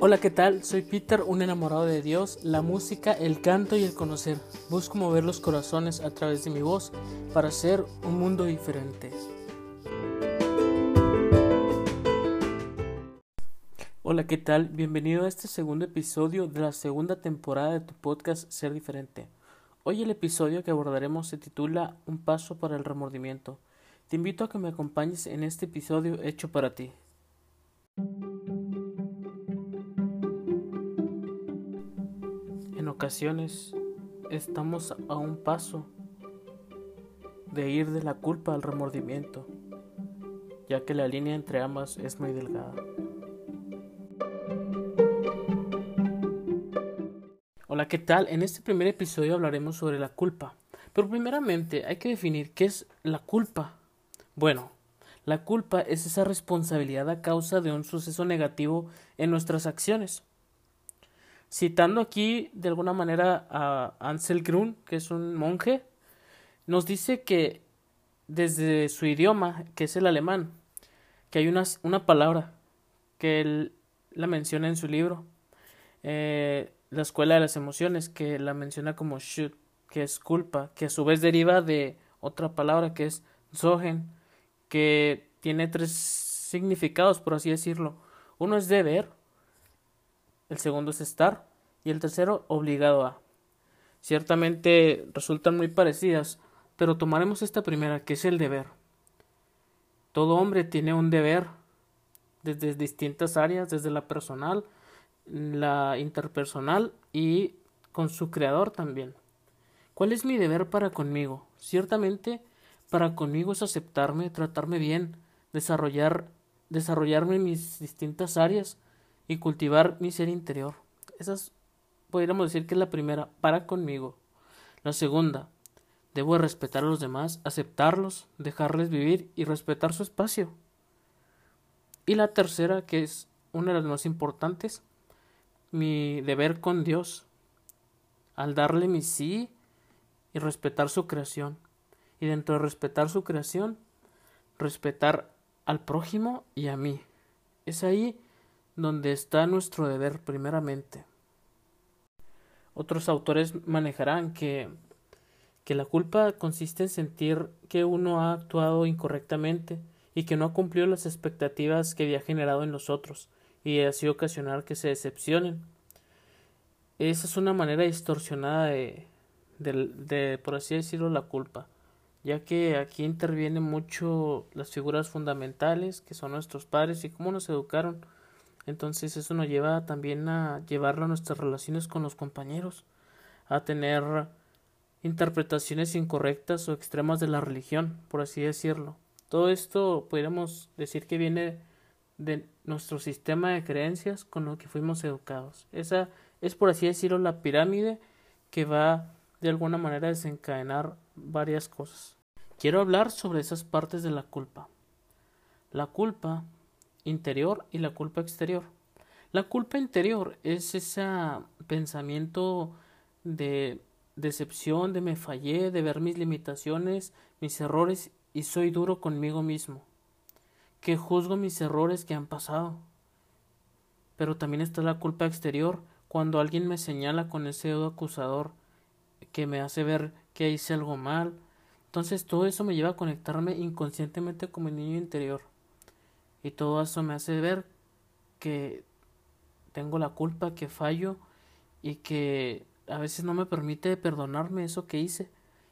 Hola, ¿qué tal? Soy Peter, un enamorado de Dios, la música, el canto y el conocer. Busco mover los corazones a través de mi voz para hacer un mundo diferente. Hola, ¿qué tal? Bienvenido a este segundo episodio de la segunda temporada de tu podcast Ser Diferente. Hoy el episodio que abordaremos se titula Un paso para el remordimiento. Te invito a que me acompañes en este episodio hecho para ti. Ocasiones estamos a un paso de ir de la culpa al remordimiento, ya que la línea entre ambas es muy delgada. Hola, ¿qué tal? En este primer episodio hablaremos sobre la culpa. Pero primeramente hay que definir qué es la culpa. Bueno, la culpa es esa responsabilidad a causa de un suceso negativo en nuestras acciones. Citando aquí de alguna manera a Ansel Grun, que es un monje, nos dice que desde su idioma, que es el alemán, que hay una, una palabra que él la menciona en su libro, eh, La Escuela de las Emociones, que la menciona como should, que es culpa, que a su vez deriva de otra palabra que es zogen, que tiene tres significados, por así decirlo. Uno es deber, el segundo es estar y el tercero obligado a. Ciertamente resultan muy parecidas, pero tomaremos esta primera, que es el deber. Todo hombre tiene un deber desde distintas áreas, desde la personal, la interpersonal y con su creador también. ¿Cuál es mi deber para conmigo? Ciertamente para conmigo es aceptarme, tratarme bien, desarrollar, desarrollarme en mis distintas áreas y cultivar mi ser interior. Esas podríamos decir que es la primera, para conmigo. La segunda, debo respetar a los demás, aceptarlos, dejarles vivir y respetar su espacio. Y la tercera, que es una de las más importantes, mi deber con Dios, al darle mi sí y respetar su creación y dentro de respetar su creación, respetar al prójimo y a mí. Es ahí donde está nuestro deber primeramente. Otros autores manejarán que, que la culpa consiste en sentir que uno ha actuado incorrectamente y que no ha cumplido las expectativas que había generado en los otros y así ocasionar que se decepcionen. Esa es una manera distorsionada de, de, de por así decirlo, la culpa ya que aquí intervienen mucho las figuras fundamentales que son nuestros padres y cómo nos educaron. Entonces eso nos lleva también a llevarlo a nuestras relaciones con los compañeros, a tener interpretaciones incorrectas o extremas de la religión, por así decirlo. Todo esto podríamos decir que viene de nuestro sistema de creencias con lo que fuimos educados. Esa es, por así decirlo, la pirámide que va de alguna manera a desencadenar varias cosas. Quiero hablar sobre esas partes de la culpa. La culpa interior y la culpa exterior. La culpa interior es ese pensamiento de decepción, de me fallé, de ver mis limitaciones, mis errores y soy duro conmigo mismo, que juzgo mis errores que han pasado. Pero también está la culpa exterior, cuando alguien me señala con ese dedo acusador que me hace ver que hice algo mal, entonces todo eso me lleva a conectarme inconscientemente con mi niño interior. Y todo eso me hace ver que tengo la culpa, que fallo y que a veces no me permite perdonarme eso que hice.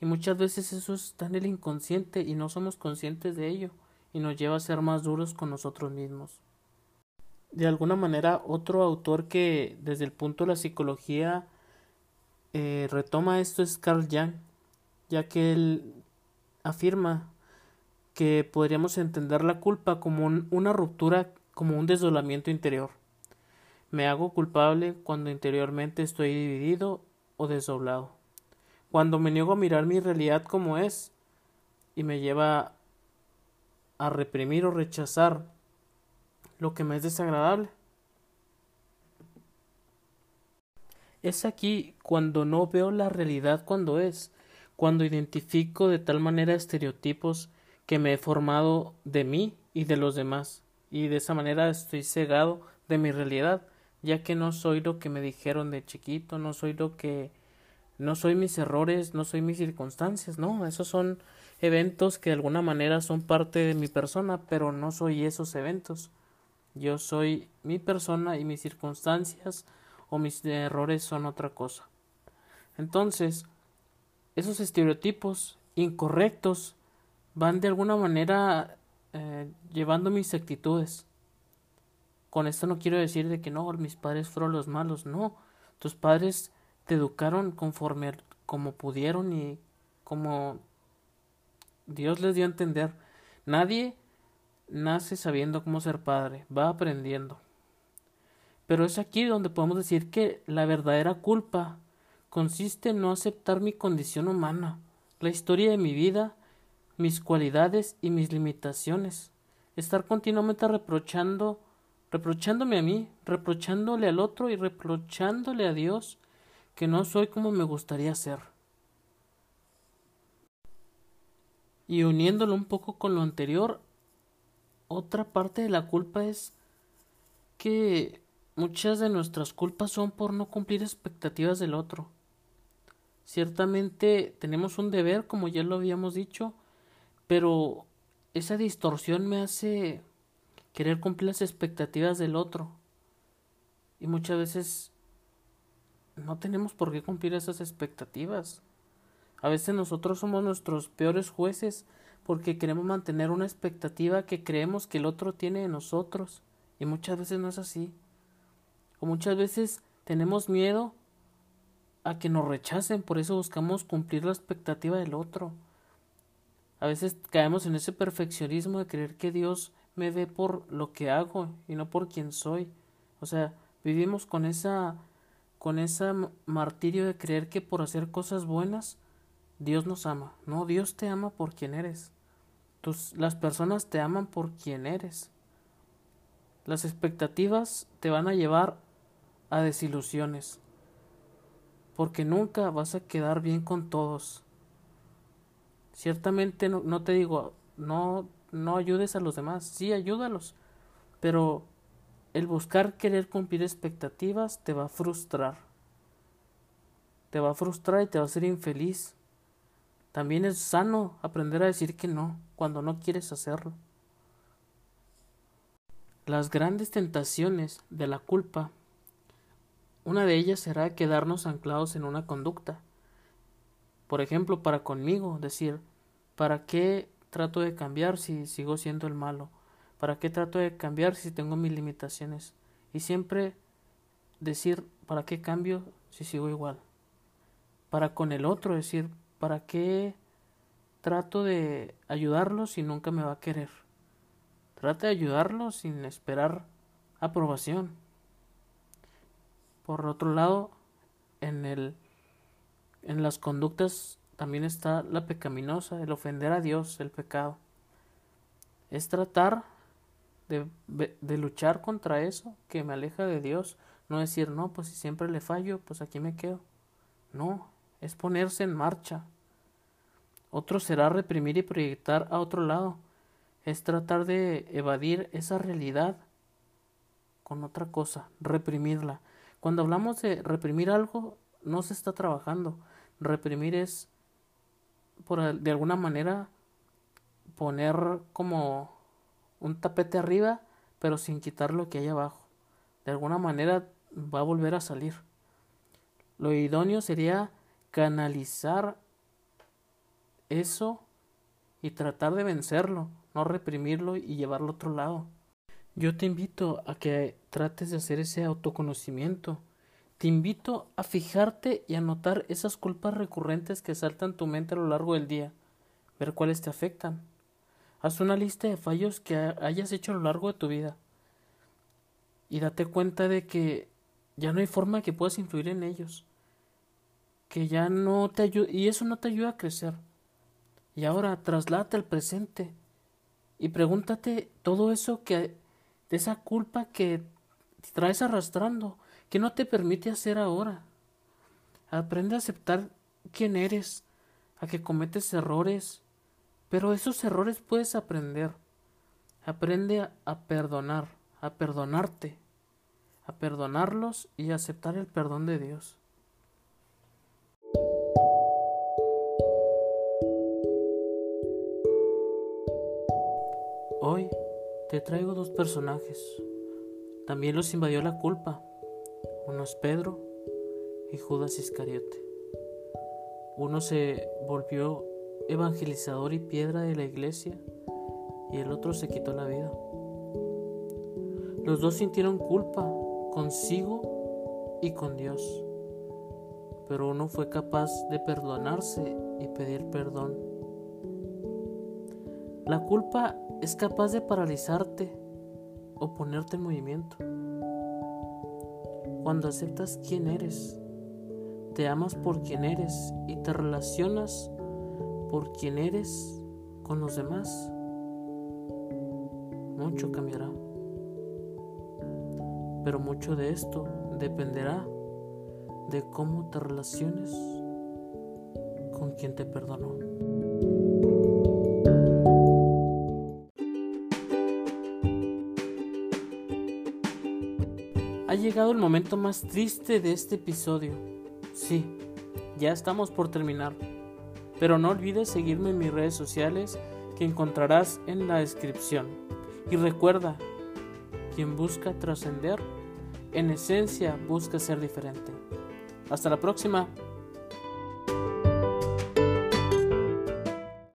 Y muchas veces eso está en el inconsciente y no somos conscientes de ello y nos lleva a ser más duros con nosotros mismos. De alguna manera, otro autor que desde el punto de la psicología eh, retoma esto es Carl Jung, ya que él afirma que podríamos entender la culpa como una ruptura, como un desolamiento interior. Me hago culpable cuando interiormente estoy dividido o desdoblado. Cuando me niego a mirar mi realidad como es y me lleva a reprimir o rechazar lo que me es desagradable. Es aquí cuando no veo la realidad cuando es cuando identifico de tal manera estereotipos que me he formado de mí y de los demás, y de esa manera estoy cegado de mi realidad, ya que no soy lo que me dijeron de chiquito, no soy lo que no soy mis errores, no soy mis circunstancias, no, esos son eventos que de alguna manera son parte de mi persona, pero no soy esos eventos. Yo soy mi persona y mis circunstancias o mis errores son otra cosa. Entonces, esos estereotipos incorrectos van de alguna manera eh, llevando mis actitudes. Con esto no quiero decir de que no, mis padres fueron los malos, no. Tus padres te educaron conforme como pudieron y como Dios les dio a entender. Nadie nace sabiendo cómo ser padre, va aprendiendo. Pero es aquí donde podemos decir que la verdadera culpa consiste en no aceptar mi condición humana, la historia de mi vida, mis cualidades y mis limitaciones. Estar continuamente reprochando, reprochándome a mí, reprochándole al otro y reprochándole a Dios que no soy como me gustaría ser. Y uniéndolo un poco con lo anterior, otra parte de la culpa es que muchas de nuestras culpas son por no cumplir expectativas del otro. Ciertamente tenemos un deber, como ya lo habíamos dicho, pero esa distorsión me hace querer cumplir las expectativas del otro. Y muchas veces no tenemos por qué cumplir esas expectativas. A veces nosotros somos nuestros peores jueces porque queremos mantener una expectativa que creemos que el otro tiene de nosotros y muchas veces no es así. O muchas veces tenemos miedo a que nos rechacen, por eso buscamos cumplir la expectativa del otro. A veces caemos en ese perfeccionismo de creer que Dios me ve por lo que hago y no por quien soy. O sea, vivimos con esa con ese martirio de creer que por hacer cosas buenas Dios nos ama. No, Dios te ama por quien eres. Las personas te aman por quien eres. Las expectativas te van a llevar a desilusiones. Porque nunca vas a quedar bien con todos. Ciertamente no, te digo, no, no ayudes a los demás. Sí, ayúdalos. Pero el buscar querer cumplir expectativas te va a frustrar. Te va a frustrar y te va a hacer infeliz. También es sano aprender a decir que no cuando no quieres hacerlo. Las grandes tentaciones de la culpa, una de ellas será quedarnos anclados en una conducta. Por ejemplo, para conmigo, decir, ¿para qué trato de cambiar si sigo siendo el malo? ¿Para qué trato de cambiar si tengo mis limitaciones? Y siempre decir, ¿para qué cambio si sigo igual? Para con el otro decir, ¿para qué trato de ayudarlo si nunca me va a querer? Trata de ayudarlo sin esperar aprobación. Por otro lado, en el en las conductas también está la pecaminosa, el ofender a Dios, el pecado. Es tratar de, luchar contra eso que me aleja de Dios. No decir, no, pues si siempre le fallo, pues aquí me quedo. No, es ponerse en marcha. Otro será reprimir y proyectar a otro lado. Es tratar de evadir esa realidad con otra cosa, reprimirla. Cuando hablamos de reprimir algo, no se está trabajando. Reprimir es, por, de alguna manera, poner como un tapete arriba, pero sin quitar lo que hay abajo. De alguna manera va a volver a salir. Lo idóneo sería canalizar eso y tratar de vencerlo, no reprimirlo y llevarlo a otro lado. Yo te invito a que trates de hacer ese autoconocimiento. Te invito a fijarte y a notar esas culpas recurrentes que saltan tu mente a lo largo del día, ver cuáles te afectan. Haz una lista de fallos que hayas hecho a lo largo de tu vida y date cuenta de que ya no hay forma que puedas influir en ellos. Que ya no te ayuda y eso no te ayuda a crecer. Y ahora trasládate al presente y pregúntate todo eso que de esa culpa que te traes arrastrando, que no te permite hacer ahora. Aprende a aceptar quién eres, a que cometes errores, pero esos errores puedes aprender. Aprende a, perdonar, a perdonarte, a perdonarlos y a aceptar el perdón de Dios. Hoy te traigo dos personajes. También los invadió la culpa. Uno es Pedro y Judas Iscariote. Uno se volvió evangelizador y piedra de la iglesia y el otro se quitó la vida. Los dos sintieron culpa consigo y con Dios, pero uno fue capaz de perdonarse y pedir perdón. La culpa es capaz de paralizarte o ponerte en movimiento. Cuando aceptas quién eres, te amas por quien eres y te relacionas por quien eres con los demás, mucho cambiará. Pero mucho de esto dependerá de cómo te relaciones con quien te perdonó. Llegado el momento más triste de este episodio. Sí, ya estamos por terminar. Pero no olvides seguirme en mis redes sociales que encontrarás en la descripción. Y recuerda, quien busca trascender, en esencia busca ser diferente. Hasta la próxima.